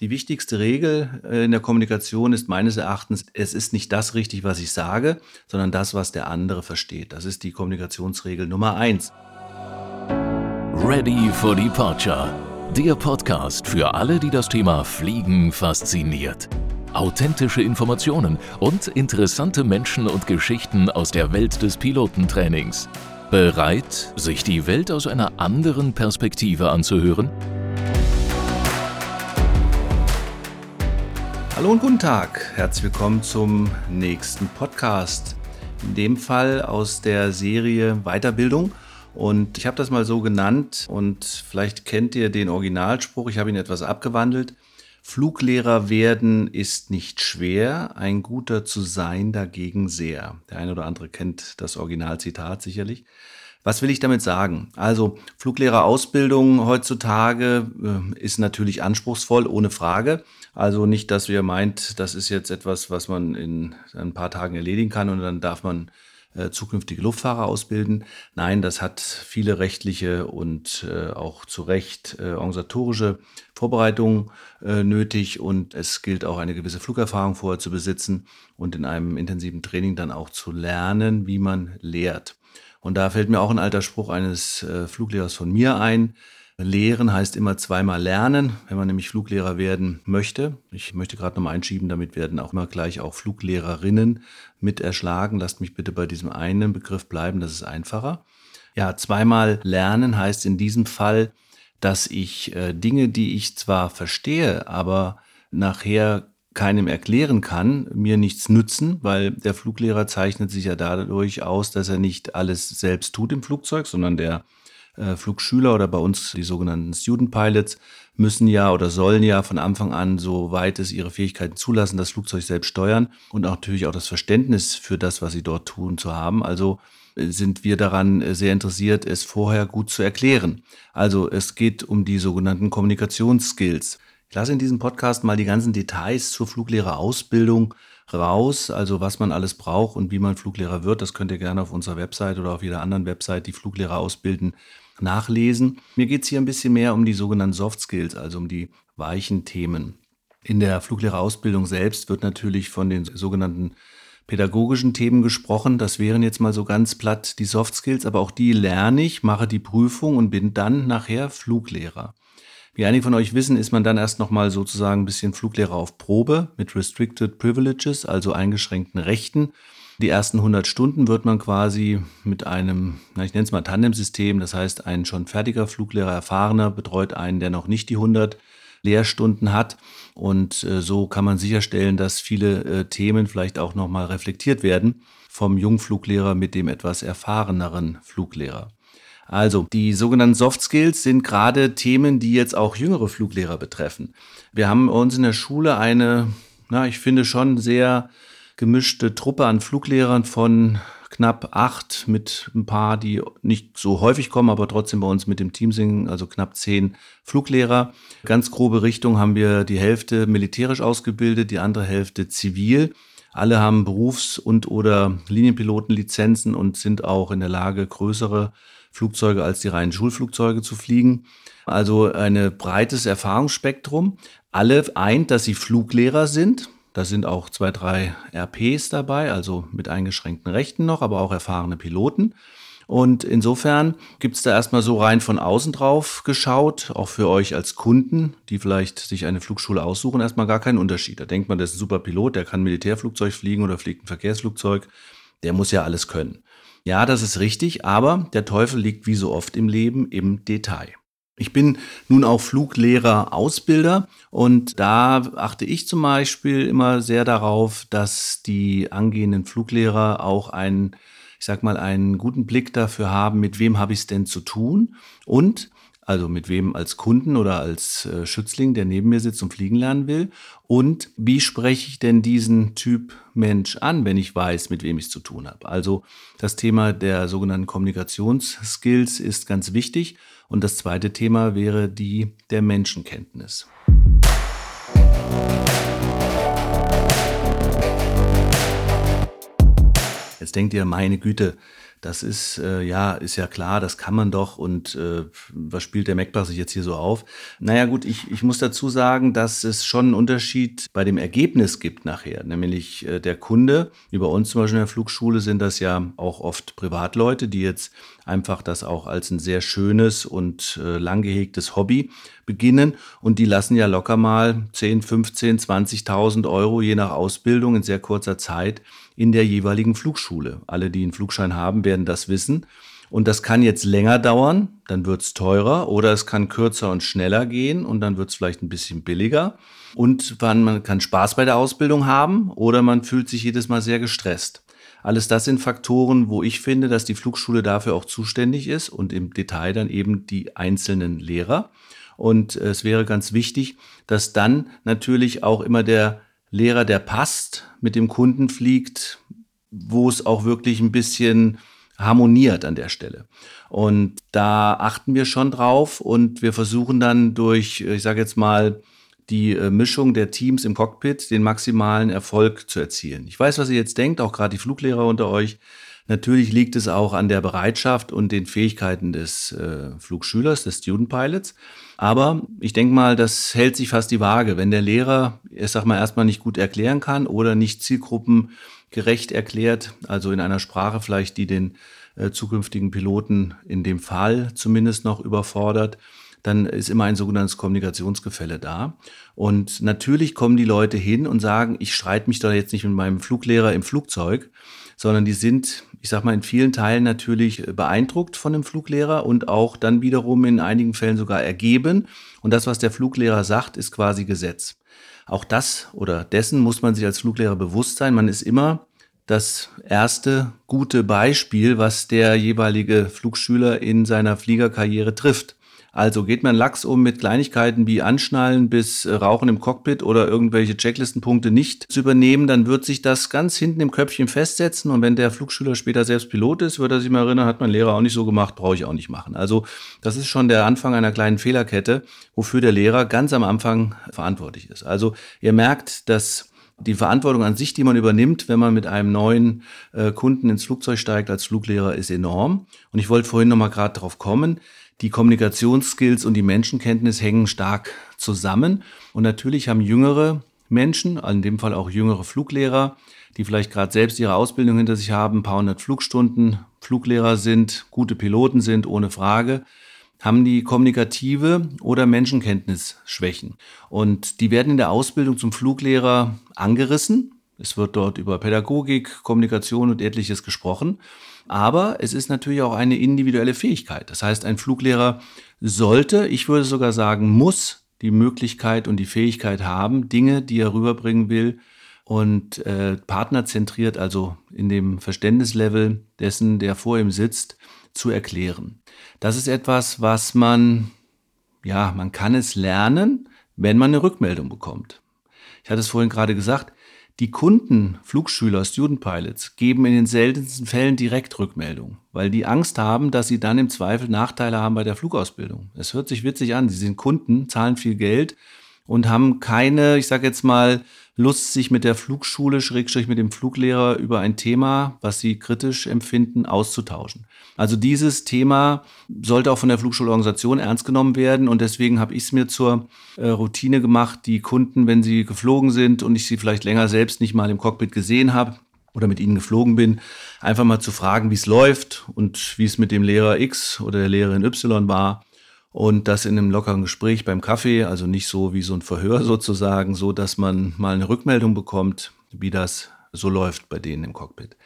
Die wichtigste Regel äh, in der Kommunikation ist meines Erachtens, es ist nicht das richtig, was ich sage, sondern das, was der andere versteht. Das ist die Kommunikationsregel Nummer eins. Ready for Departure. Der Podcast für alle, die das Thema Fliegen fasziniert. Authentische Informationen und interessante Menschen und Geschichten aus der Welt des Pilotentrainings. Bereit, sich die Welt aus einer anderen Perspektive anzuhören? Hallo und guten Tag. Herzlich willkommen zum nächsten Podcast. In dem Fall aus der Serie Weiterbildung. Und ich habe das mal so genannt und vielleicht kennt ihr den Originalspruch, ich habe ihn etwas abgewandelt. Fluglehrer werden ist nicht schwer, ein guter zu sein dagegen sehr. Der eine oder andere kennt das Originalzitat sicherlich. Was will ich damit sagen? Also Fluglehrerausbildung heutzutage äh, ist natürlich anspruchsvoll, ohne Frage. Also nicht, dass ihr meint, das ist jetzt etwas, was man in ein paar Tagen erledigen kann und dann darf man äh, zukünftige Luftfahrer ausbilden. Nein, das hat viele rechtliche und äh, auch zu Recht äh, organisatorische Vorbereitungen äh, nötig und es gilt auch eine gewisse Flugerfahrung vorher zu besitzen und in einem intensiven Training dann auch zu lernen, wie man lehrt. Und da fällt mir auch ein alter Spruch eines äh, Fluglehrers von mir ein. Lehren heißt immer zweimal lernen, wenn man nämlich Fluglehrer werden möchte. Ich möchte gerade nochmal einschieben, damit werden auch immer gleich auch Fluglehrerinnen mit erschlagen. Lasst mich bitte bei diesem einen Begriff bleiben, das ist einfacher. Ja, zweimal lernen heißt in diesem Fall, dass ich äh, Dinge, die ich zwar verstehe, aber nachher keinem erklären kann, mir nichts nützen, weil der Fluglehrer zeichnet sich ja dadurch aus, dass er nicht alles selbst tut im Flugzeug, sondern der äh, Flugschüler oder bei uns die sogenannten Student Pilots müssen ja oder sollen ja von Anfang an, soweit es ihre Fähigkeiten zulassen, das Flugzeug selbst steuern und auch natürlich auch das Verständnis für das, was sie dort tun, zu haben. Also äh, sind wir daran äh, sehr interessiert, es vorher gut zu erklären. Also es geht um die sogenannten Kommunikationsskills. Ich lasse in diesem Podcast mal die ganzen Details zur Fluglehrerausbildung raus, also was man alles braucht und wie man Fluglehrer wird. Das könnt ihr gerne auf unserer Website oder auf jeder anderen Website, die Fluglehrer ausbilden, nachlesen. Mir geht es hier ein bisschen mehr um die sogenannten Soft Skills, also um die weichen Themen. In der Fluglehrerausbildung selbst wird natürlich von den sogenannten pädagogischen Themen gesprochen. Das wären jetzt mal so ganz platt die Soft Skills, aber auch die lerne ich, mache die Prüfung und bin dann nachher Fluglehrer. Wie einige von euch wissen, ist man dann erst nochmal sozusagen ein bisschen Fluglehrer auf Probe mit Restricted Privileges, also eingeschränkten Rechten. Die ersten 100 Stunden wird man quasi mit einem, ich nenne es mal Tandemsystem, das heißt ein schon fertiger Fluglehrer, erfahrener, betreut einen, der noch nicht die 100 Lehrstunden hat. Und äh, so kann man sicherstellen, dass viele äh, Themen vielleicht auch nochmal reflektiert werden vom Jungfluglehrer mit dem etwas erfahreneren Fluglehrer. Also, die sogenannten Soft Skills sind gerade Themen, die jetzt auch jüngere Fluglehrer betreffen. Wir haben uns in der Schule eine, na, ich finde schon sehr gemischte Truppe an Fluglehrern von knapp acht mit ein paar, die nicht so häufig kommen, aber trotzdem bei uns mit dem Team singen, also knapp zehn Fluglehrer. Ganz grobe Richtung haben wir die Hälfte militärisch ausgebildet, die andere Hälfte zivil. Alle haben Berufs- und oder Linienpilotenlizenzen und sind auch in der Lage, größere Flugzeuge als die reinen Schulflugzeuge zu fliegen. Also ein breites Erfahrungsspektrum. Alle eint, dass sie Fluglehrer sind. Da sind auch zwei, drei RPs dabei, also mit eingeschränkten Rechten noch, aber auch erfahrene Piloten. Und insofern gibt es da erstmal so rein von außen drauf geschaut, auch für euch als Kunden, die vielleicht sich eine Flugschule aussuchen, erstmal gar keinen Unterschied. Da denkt man, das ist ein super Pilot, der kann Militärflugzeug fliegen oder fliegt ein Verkehrsflugzeug, der muss ja alles können. Ja, das ist richtig, aber der Teufel liegt wie so oft im Leben im Detail. Ich bin nun auch Fluglehrer, Ausbilder und da achte ich zum Beispiel immer sehr darauf, dass die angehenden Fluglehrer auch einen, ich sag mal, einen guten Blick dafür haben, mit wem habe ich es denn zu tun und also mit wem als Kunden oder als äh, Schützling, der neben mir sitzt und fliegen lernen will. Und wie spreche ich denn diesen Typ Mensch an, wenn ich weiß, mit wem ich es zu tun habe? Also das Thema der sogenannten Kommunikationsskills ist ganz wichtig. Und das zweite Thema wäre die der Menschenkenntnis. Jetzt denkt ihr, meine Güte, das ist äh, ja ist ja klar, das kann man doch und äh, was spielt der MacBook sich jetzt hier so auf? Naja gut, ich, ich muss dazu sagen, dass es schon einen Unterschied bei dem Ergebnis gibt nachher, nämlich äh, der Kunde. Wie bei uns zum Beispiel in der Flugschule sind das ja auch oft Privatleute, die jetzt einfach das auch als ein sehr schönes und äh, lang gehegtes Hobby beginnen und die lassen ja locker mal 10, 15, 20.000 Euro je nach Ausbildung in sehr kurzer Zeit in der jeweiligen Flugschule. Alle, die einen Flugschein haben, werden das wissen. Und das kann jetzt länger dauern, dann wird es teurer oder es kann kürzer und schneller gehen und dann wird es vielleicht ein bisschen billiger. Und man kann Spaß bei der Ausbildung haben oder man fühlt sich jedes Mal sehr gestresst. Alles das sind Faktoren, wo ich finde, dass die Flugschule dafür auch zuständig ist und im Detail dann eben die einzelnen Lehrer. Und es wäre ganz wichtig, dass dann natürlich auch immer der Lehrer, der passt, mit dem Kunden fliegt, wo es auch wirklich ein bisschen harmoniert an der Stelle. Und da achten wir schon drauf und wir versuchen dann durch, ich sage jetzt mal, die äh, Mischung der Teams im Cockpit den maximalen Erfolg zu erzielen. Ich weiß, was ihr jetzt denkt, auch gerade die Fluglehrer unter euch. Natürlich liegt es auch an der Bereitschaft und den Fähigkeiten des äh, Flugschülers, des Student Pilots. Aber ich denke mal, das hält sich fast die Waage. Wenn der Lehrer, ich sag mal, erstmal nicht gut erklären kann oder nicht zielgruppengerecht erklärt, also in einer Sprache vielleicht, die den äh, zukünftigen Piloten in dem Fall zumindest noch überfordert, dann ist immer ein sogenanntes Kommunikationsgefälle da. Und natürlich kommen die Leute hin und sagen, ich streite mich da jetzt nicht mit meinem Fluglehrer im Flugzeug, sondern die sind, ich sag mal, in vielen Teilen natürlich beeindruckt von dem Fluglehrer und auch dann wiederum in einigen Fällen sogar ergeben. Und das, was der Fluglehrer sagt, ist quasi Gesetz. Auch das oder dessen muss man sich als Fluglehrer bewusst sein. Man ist immer das erste gute Beispiel, was der jeweilige Flugschüler in seiner Fliegerkarriere trifft. Also geht man Lachs um mit Kleinigkeiten wie Anschnallen bis äh, Rauchen im Cockpit oder irgendwelche Checklistenpunkte nicht zu übernehmen, dann wird sich das ganz hinten im Köpfchen festsetzen. Und wenn der Flugschüler später selbst Pilot ist, wird er sich mal erinnern, hat mein Lehrer auch nicht so gemacht, brauche ich auch nicht machen. Also das ist schon der Anfang einer kleinen Fehlerkette, wofür der Lehrer ganz am Anfang verantwortlich ist. Also ihr merkt, dass die Verantwortung an sich, die man übernimmt, wenn man mit einem neuen äh, Kunden ins Flugzeug steigt als Fluglehrer, ist enorm. Und ich wollte vorhin noch mal gerade darauf kommen die Kommunikationsskills und die Menschenkenntnis hängen stark zusammen. Und natürlich haben jüngere Menschen, in dem Fall auch jüngere Fluglehrer, die vielleicht gerade selbst ihre Ausbildung hinter sich haben, ein paar hundert Flugstunden, Fluglehrer sind, gute Piloten sind, ohne Frage, haben die kommunikative oder Menschenkenntnisschwächen. Und die werden in der Ausbildung zum Fluglehrer angerissen. Es wird dort über Pädagogik, Kommunikation und etliches gesprochen. Aber es ist natürlich auch eine individuelle Fähigkeit. Das heißt, ein Fluglehrer sollte, ich würde sogar sagen, muss die Möglichkeit und die Fähigkeit haben, Dinge, die er rüberbringen will, und äh, partnerzentriert, also in dem Verständnislevel dessen, der vor ihm sitzt, zu erklären. Das ist etwas, was man, ja, man kann es lernen, wenn man eine Rückmeldung bekommt. Ich hatte es vorhin gerade gesagt, die Kunden, Flugschüler, Student Pilots, geben in den seltensten Fällen direkt Rückmeldung, weil die Angst haben, dass sie dann im Zweifel Nachteile haben bei der Flugausbildung. Es hört sich witzig an, sie sind Kunden, zahlen viel Geld und haben keine, ich sage jetzt mal, Lust, sich mit der Flugschule, Schrägstrich mit dem Fluglehrer über ein Thema, was sie kritisch empfinden, auszutauschen. Also dieses Thema sollte auch von der Flugschulorganisation ernst genommen werden und deswegen habe ich es mir zur äh, Routine gemacht, die Kunden, wenn sie geflogen sind und ich sie vielleicht länger selbst nicht mal im Cockpit gesehen habe, oder mit ihnen geflogen bin, einfach mal zu fragen, wie es läuft und wie es mit dem Lehrer X oder der Lehrerin Y war und das in einem lockeren Gespräch beim Kaffee, also nicht so wie so ein Verhör sozusagen, so dass man mal eine Rückmeldung bekommt, wie das so läuft bei denen im Cockpit.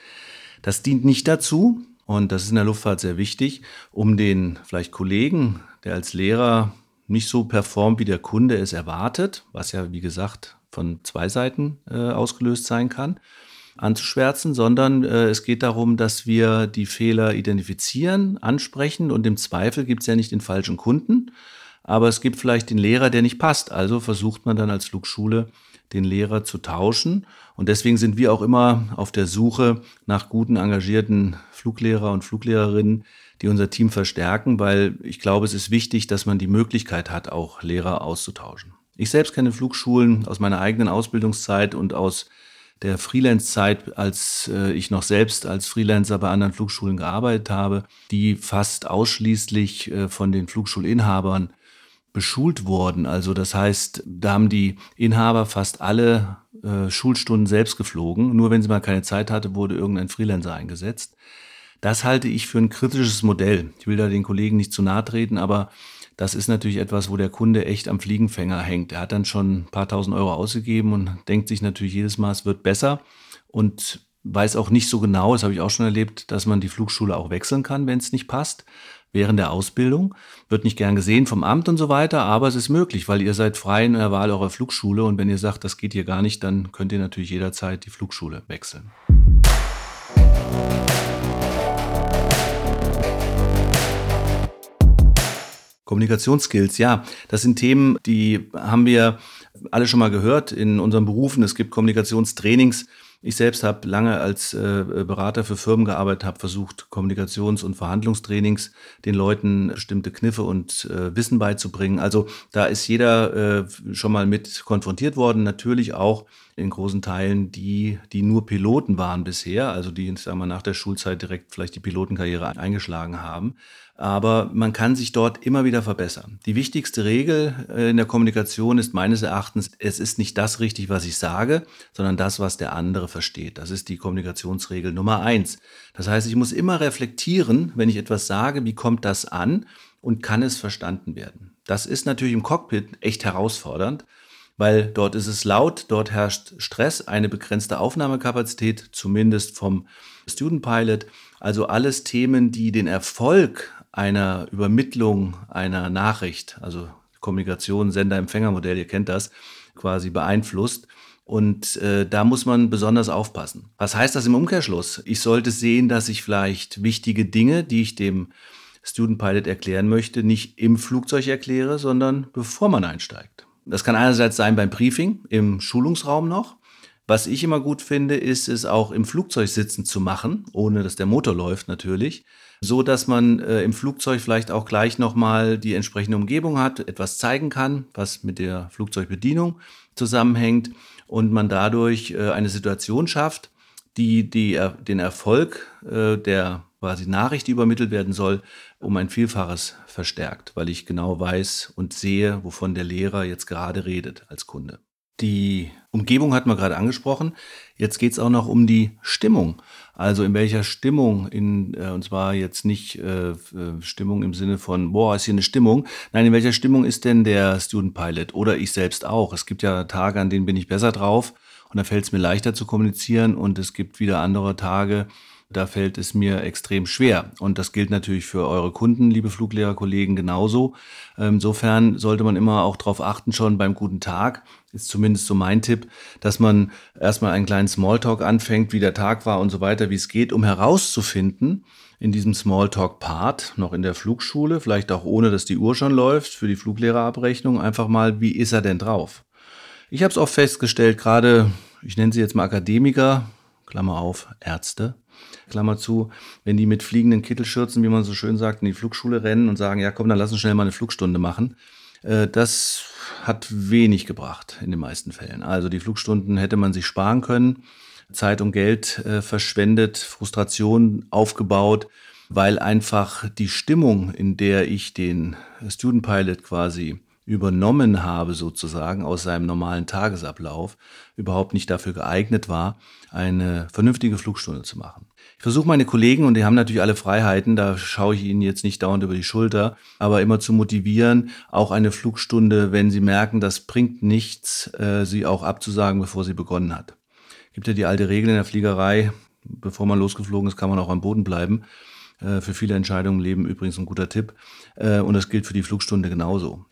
Das dient nicht dazu, und das ist in der Luftfahrt sehr wichtig, um den vielleicht Kollegen, der als Lehrer nicht so performt, wie der Kunde es erwartet, was ja, wie gesagt, von zwei Seiten äh, ausgelöst sein kann, anzuschwärzen, sondern äh, es geht darum, dass wir die Fehler identifizieren, ansprechen und im Zweifel gibt es ja nicht den falschen Kunden, aber es gibt vielleicht den Lehrer, der nicht passt. Also versucht man dann als Flugschule den Lehrer zu tauschen. Und deswegen sind wir auch immer auf der Suche nach guten, engagierten Fluglehrer und Fluglehrerinnen, die unser Team verstärken, weil ich glaube, es ist wichtig, dass man die Möglichkeit hat, auch Lehrer auszutauschen. Ich selbst kenne Flugschulen aus meiner eigenen Ausbildungszeit und aus der Freelance-Zeit, als äh, ich noch selbst als Freelancer bei anderen Flugschulen gearbeitet habe, die fast ausschließlich äh, von den Flugschulinhabern beschult wurden. Also das heißt, da haben die Inhaber fast alle äh, Schulstunden selbst geflogen. Nur wenn sie mal keine Zeit hatte, wurde irgendein Freelancer eingesetzt. Das halte ich für ein kritisches Modell. Ich will da den Kollegen nicht zu nahe treten, aber das ist natürlich etwas, wo der Kunde echt am Fliegenfänger hängt. Er hat dann schon ein paar tausend Euro ausgegeben und denkt sich natürlich jedes Mal, es wird besser und weiß auch nicht so genau, das habe ich auch schon erlebt, dass man die Flugschule auch wechseln kann, wenn es nicht passt während der Ausbildung. Wird nicht gern gesehen vom Amt und so weiter, aber es ist möglich, weil ihr seid frei in der Wahl eurer Flugschule und wenn ihr sagt, das geht hier gar nicht, dann könnt ihr natürlich jederzeit die Flugschule wechseln. Kommunikationsskills, ja, das sind Themen, die haben wir alle schon mal gehört in unseren Berufen. Es gibt Kommunikationstrainings. Ich selbst habe lange als äh, Berater für Firmen gearbeitet, habe versucht, Kommunikations- und Verhandlungstrainings den Leuten bestimmte Kniffe und äh, Wissen beizubringen. Also da ist jeder äh, schon mal mit konfrontiert worden. Natürlich auch in großen Teilen die, die nur Piloten waren bisher, also die, sagen wir, nach der Schulzeit direkt vielleicht die Pilotenkarriere eingeschlagen haben. Aber man kann sich dort immer wieder verbessern. Die wichtigste Regel äh, in der Kommunikation ist meines Erachtens, es ist nicht das richtig, was ich sage, sondern das, was der andere versteht. Das ist die Kommunikationsregel Nummer eins. Das heißt, ich muss immer reflektieren, wenn ich etwas sage, wie kommt das an und kann es verstanden werden. Das ist natürlich im Cockpit echt herausfordernd, weil dort ist es laut, dort herrscht Stress, eine begrenzte Aufnahmekapazität, zumindest vom Student Pilot. Also alles Themen, die den Erfolg einer Übermittlung einer Nachricht, also Kommunikation, Sender-Empfänger-Modell, ihr kennt das, quasi beeinflusst. Und äh, da muss man besonders aufpassen. Was heißt das im Umkehrschluss? Ich sollte sehen, dass ich vielleicht wichtige Dinge, die ich dem Student Pilot erklären möchte, nicht im Flugzeug erkläre, sondern bevor man einsteigt. Das kann einerseits sein beim Briefing, im Schulungsraum noch. Was ich immer gut finde, ist es auch im Flugzeug sitzen zu machen, ohne dass der Motor läuft natürlich, so dass man äh, im Flugzeug vielleicht auch gleich nochmal die entsprechende Umgebung hat, etwas zeigen kann, was mit der Flugzeugbedienung zusammenhängt und man dadurch äh, eine Situation schafft, die, die den Erfolg äh, der quasi Nachricht, die übermittelt werden soll, um ein Vielfaches verstärkt, weil ich genau weiß und sehe, wovon der Lehrer jetzt gerade redet als Kunde. Die Umgebung hat man gerade angesprochen. Jetzt geht es auch noch um die Stimmung. Also in welcher Stimmung, in, äh, und zwar jetzt nicht äh, äh, Stimmung im Sinne von, boah, ist hier eine Stimmung. Nein, in welcher Stimmung ist denn der Student Pilot oder ich selbst auch? Es gibt ja Tage, an denen bin ich besser drauf und da fällt es mir leichter zu kommunizieren und es gibt wieder andere Tage, da fällt es mir extrem schwer. Und das gilt natürlich für eure Kunden, liebe Fluglehrerkollegen, genauso. Insofern sollte man immer auch darauf achten, schon beim guten Tag, ist zumindest so mein Tipp, dass man erstmal einen kleinen Smalltalk anfängt, wie der Tag war und so weiter, wie es geht, um herauszufinden, in diesem Smalltalk-Part, noch in der Flugschule, vielleicht auch ohne, dass die Uhr schon läuft, für die Fluglehrerabrechnung, einfach mal, wie ist er denn drauf? Ich habe es auch festgestellt, gerade, ich nenne sie jetzt mal Akademiker, Klammer auf, Ärzte, Klammer zu, wenn die mit fliegenden Kittelschürzen, wie man so schön sagt, in die Flugschule rennen und sagen, ja komm, dann lass uns schnell mal eine Flugstunde machen. Äh, das hat wenig gebracht in den meisten Fällen. Also die Flugstunden hätte man sich sparen können, Zeit und Geld äh, verschwendet, Frustration aufgebaut, weil einfach die Stimmung, in der ich den Student Pilot quasi übernommen habe, sozusagen aus seinem normalen Tagesablauf, überhaupt nicht dafür geeignet war, eine vernünftige Flugstunde zu machen. Ich versuche meine Kollegen, und die haben natürlich alle Freiheiten, da schaue ich ihnen jetzt nicht dauernd über die Schulter, aber immer zu motivieren, auch eine Flugstunde, wenn sie merken, das bringt nichts, äh, sie auch abzusagen, bevor sie begonnen hat. Gibt ja die alte Regel in der Fliegerei, bevor man losgeflogen ist, kann man auch am Boden bleiben. Äh, für viele Entscheidungen im Leben übrigens ein guter Tipp. Äh, und das gilt für die Flugstunde genauso.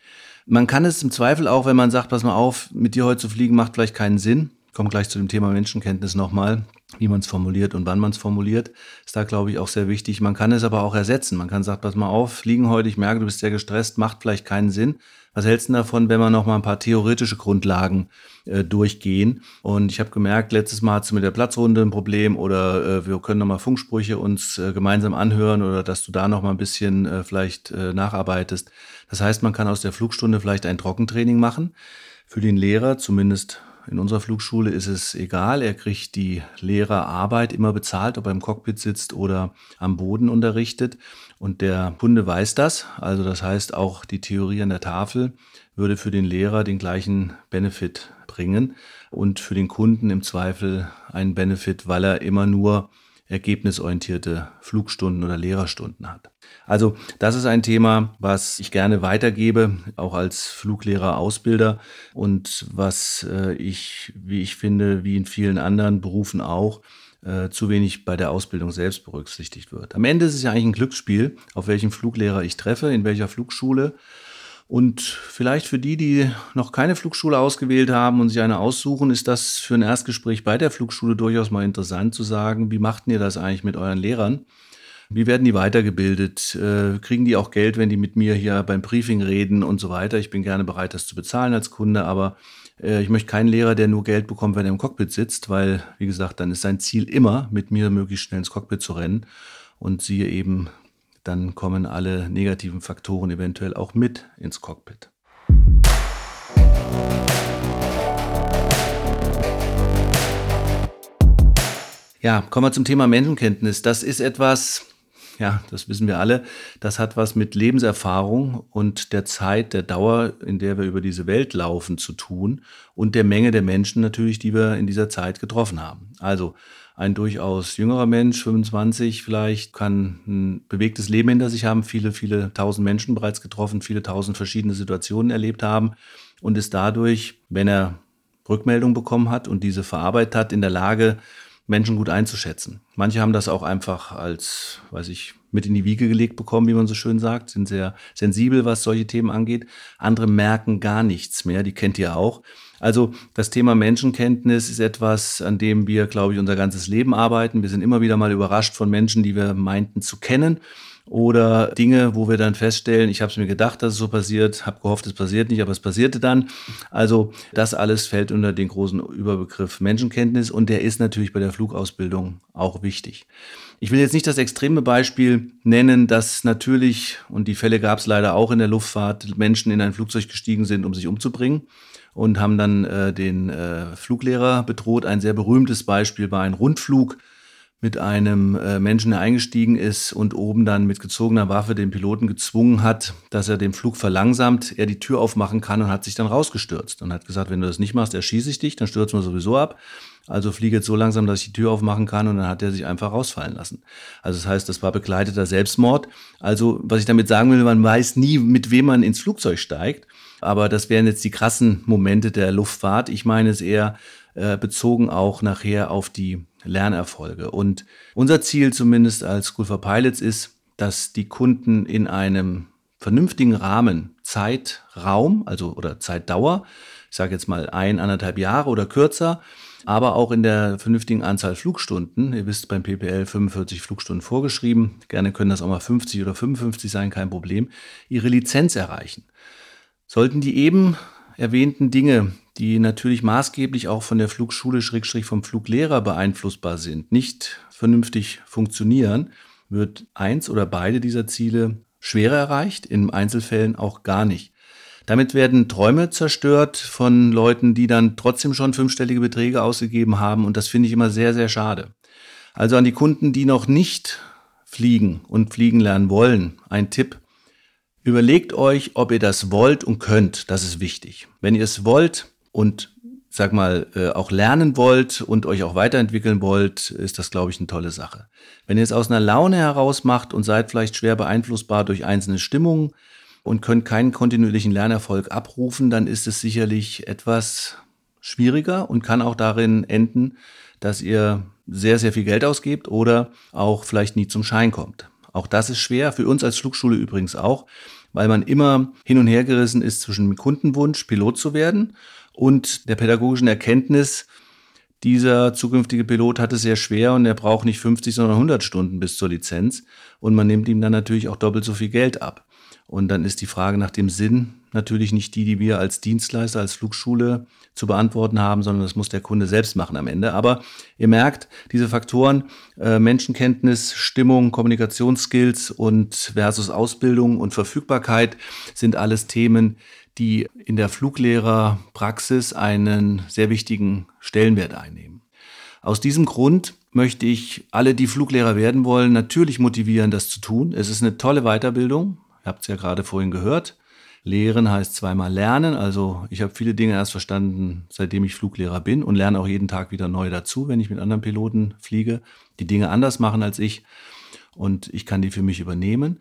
Man kann es im Zweifel auch, wenn man sagt, pass mal auf, mit dir heute zu fliegen macht vielleicht keinen Sinn. Komme gleich zu dem Thema Menschenkenntnis nochmal, wie man es formuliert und wann man es formuliert. Ist da, glaube ich, auch sehr wichtig. Man kann es aber auch ersetzen. Man kann sagen, pass mal auf, fliegen heute, ich merke, du bist sehr gestresst, macht vielleicht keinen Sinn. Was hältst du davon, wenn wir noch mal ein paar theoretische Grundlagen äh, durchgehen? Und ich habe gemerkt, letztes Mal hast du mit der Platzrunde ein Problem oder äh, wir können noch mal Funksprüche uns äh, gemeinsam anhören oder dass du da noch mal ein bisschen äh, vielleicht äh, nacharbeitest. Das heißt, man kann aus der Flugstunde vielleicht ein Trockentraining machen. Für den Lehrer, zumindest in unserer Flugschule ist es egal. Er kriegt die Lehrerarbeit immer bezahlt, ob er im Cockpit sitzt oder am Boden unterrichtet. Und der Kunde weiß das. Also das heißt, auch die Theorie an der Tafel würde für den Lehrer den gleichen Benefit bringen und für den Kunden im Zweifel einen Benefit, weil er immer nur ergebnisorientierte Flugstunden oder Lehrerstunden hat. Also das ist ein Thema, was ich gerne weitergebe, auch als Fluglehrer, Ausbilder und was äh, ich, wie ich finde, wie in vielen anderen Berufen auch, äh, zu wenig bei der Ausbildung selbst berücksichtigt wird. Am Ende ist es ja eigentlich ein Glücksspiel, auf welchen Fluglehrer ich treffe, in welcher Flugschule und vielleicht für die, die noch keine Flugschule ausgewählt haben und sich eine aussuchen, ist das für ein Erstgespräch bei der Flugschule durchaus mal interessant zu sagen, wie macht ihr das eigentlich mit euren Lehrern? Wie werden die weitergebildet? Äh, kriegen die auch Geld, wenn die mit mir hier beim Briefing reden und so weiter? Ich bin gerne bereit, das zu bezahlen als Kunde, aber äh, ich möchte keinen Lehrer, der nur Geld bekommt, wenn er im Cockpit sitzt, weil, wie gesagt, dann ist sein Ziel immer, mit mir möglichst schnell ins Cockpit zu rennen. Und siehe eben dann kommen alle negativen Faktoren eventuell auch mit ins Cockpit. Ja, kommen wir zum Thema Menschenkenntnis. Das ist etwas, ja, das wissen wir alle, das hat was mit Lebenserfahrung und der Zeit, der Dauer, in der wir über diese Welt laufen, zu tun und der Menge der Menschen natürlich, die wir in dieser Zeit getroffen haben. Also ein durchaus jüngerer Mensch, 25 vielleicht, kann ein bewegtes Leben hinter sich haben, viele, viele tausend Menschen bereits getroffen, viele tausend verschiedene Situationen erlebt haben und ist dadurch, wenn er Rückmeldung bekommen hat und diese verarbeitet hat, in der Lage, Menschen gut einzuschätzen. Manche haben das auch einfach als, weiß ich, mit in die Wiege gelegt bekommen, wie man so schön sagt, sind sehr sensibel, was solche Themen angeht. Andere merken gar nichts mehr, die kennt ihr auch. Also das Thema Menschenkenntnis ist etwas, an dem wir, glaube ich, unser ganzes Leben arbeiten. Wir sind immer wieder mal überrascht von Menschen, die wir meinten zu kennen oder Dinge, wo wir dann feststellen, ich habe es mir gedacht, dass es so passiert, habe gehofft, es passiert nicht, aber es passierte dann. Also das alles fällt unter den großen Überbegriff Menschenkenntnis und der ist natürlich bei der Flugausbildung auch wichtig. Ich will jetzt nicht das extreme Beispiel nennen, dass natürlich, und die Fälle gab es leider auch in der Luftfahrt, Menschen in ein Flugzeug gestiegen sind, um sich umzubringen und haben dann äh, den äh, Fluglehrer bedroht. Ein sehr berühmtes Beispiel war ein Rundflug mit einem äh, Menschen, der eingestiegen ist und oben dann mit gezogener Waffe den Piloten gezwungen hat, dass er den Flug verlangsamt, er die Tür aufmachen kann und hat sich dann rausgestürzt und hat gesagt, wenn du das nicht machst, erschieße ich dich, dann stürzen wir sowieso ab. Also fliege jetzt so langsam, dass ich die Tür aufmachen kann und dann hat er sich einfach rausfallen lassen. Also das heißt, das war begleiteter Selbstmord. Also was ich damit sagen will, man weiß nie, mit wem man ins Flugzeug steigt. Aber das wären jetzt die krassen Momente der Luftfahrt. Ich meine es eher äh, bezogen auch nachher auf die Lernerfolge. Und unser Ziel zumindest als School for Pilots ist, dass die Kunden in einem vernünftigen Rahmen Zeit, Raum, also oder Zeitdauer, ich sage jetzt mal ein, anderthalb Jahre oder kürzer, aber auch in der vernünftigen Anzahl Flugstunden. Ihr wisst beim PPL 45 Flugstunden vorgeschrieben. Gerne können das auch mal 50 oder 55 sein, kein Problem. Ihre Lizenz erreichen. Sollten die eben erwähnten Dinge, die natürlich maßgeblich auch von der Flugschule Schrägstrich vom Fluglehrer beeinflussbar sind, nicht vernünftig funktionieren, wird eins oder beide dieser Ziele schwerer erreicht, in Einzelfällen auch gar nicht. Damit werden Träume zerstört von Leuten, die dann trotzdem schon fünfstellige Beträge ausgegeben haben und das finde ich immer sehr, sehr schade. Also an die Kunden, die noch nicht fliegen und fliegen lernen wollen, ein Tipp. Überlegt euch, ob ihr das wollt und könnt. Das ist wichtig. Wenn ihr es wollt und sag mal, äh, auch lernen wollt und euch auch weiterentwickeln wollt, ist das, glaube ich, eine tolle Sache. Wenn ihr es aus einer Laune heraus macht und seid vielleicht schwer beeinflussbar durch einzelne Stimmungen, und könnt keinen kontinuierlichen Lernerfolg abrufen, dann ist es sicherlich etwas schwieriger und kann auch darin enden, dass ihr sehr, sehr viel Geld ausgebt oder auch vielleicht nie zum Schein kommt. Auch das ist schwer, für uns als Flugschule übrigens auch, weil man immer hin und her gerissen ist zwischen dem Kundenwunsch, Pilot zu werden und der pädagogischen Erkenntnis, dieser zukünftige Pilot hat es sehr schwer und er braucht nicht 50, sondern 100 Stunden bis zur Lizenz und man nimmt ihm dann natürlich auch doppelt so viel Geld ab. Und dann ist die Frage nach dem Sinn natürlich nicht die, die wir als Dienstleister, als Flugschule zu beantworten haben, sondern das muss der Kunde selbst machen am Ende. Aber ihr merkt, diese Faktoren, äh, Menschenkenntnis, Stimmung, Kommunikationsskills und versus Ausbildung und Verfügbarkeit sind alles Themen, die in der Fluglehrerpraxis einen sehr wichtigen Stellenwert einnehmen. Aus diesem Grund möchte ich alle, die Fluglehrer werden wollen, natürlich motivieren, das zu tun. Es ist eine tolle Weiterbildung. Ihr habt es ja gerade vorhin gehört. Lehren heißt zweimal lernen. Also ich habe viele Dinge erst verstanden, seitdem ich Fluglehrer bin und lerne auch jeden Tag wieder neu dazu, wenn ich mit anderen Piloten fliege, die Dinge anders machen als ich. Und ich kann die für mich übernehmen.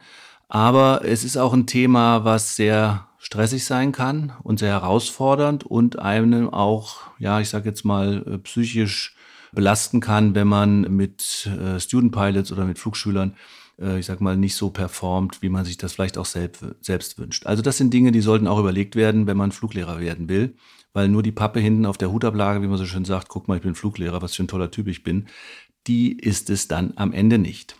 Aber es ist auch ein Thema, was sehr stressig sein kann und sehr herausfordernd und einem auch, ja, ich sage jetzt mal, äh, psychisch belasten kann, wenn man mit äh, Student Pilots oder mit Flugschülern, äh, ich sag mal, nicht so performt, wie man sich das vielleicht auch selbst, selbst wünscht. Also das sind Dinge, die sollten auch überlegt werden, wenn man Fluglehrer werden will, weil nur die Pappe hinten auf der Hutablage, wie man so schön sagt, guck mal, ich bin Fluglehrer, was für ein toller Typ ich bin, die ist es dann am Ende nicht.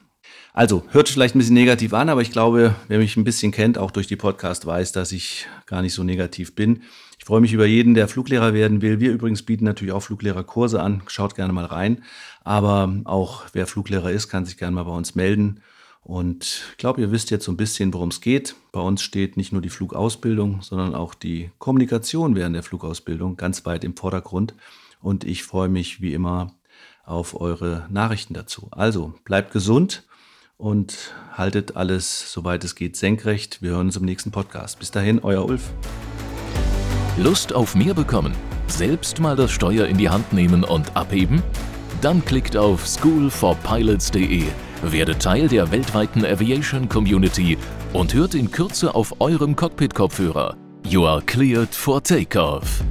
Also, hört vielleicht ein bisschen negativ an, aber ich glaube, wer mich ein bisschen kennt, auch durch die Podcast, weiß, dass ich gar nicht so negativ bin. Ich freue mich über jeden, der Fluglehrer werden will. Wir übrigens bieten natürlich auch Fluglehrerkurse an. Schaut gerne mal rein. Aber auch wer Fluglehrer ist, kann sich gerne mal bei uns melden. Und ich glaube, ihr wisst jetzt so ein bisschen, worum es geht. Bei uns steht nicht nur die Flugausbildung, sondern auch die Kommunikation während der Flugausbildung ganz weit im Vordergrund. Und ich freue mich wie immer auf eure Nachrichten dazu. Also bleibt gesund und haltet alles, soweit es geht, senkrecht. Wir hören uns im nächsten Podcast. Bis dahin, euer Ulf. Lust auf mehr bekommen? Selbst mal das Steuer in die Hand nehmen und abheben? Dann klickt auf schoolforpilots.de, werdet Teil der weltweiten Aviation Community und hört in Kürze auf eurem Cockpit-Kopfhörer. You are cleared for takeoff.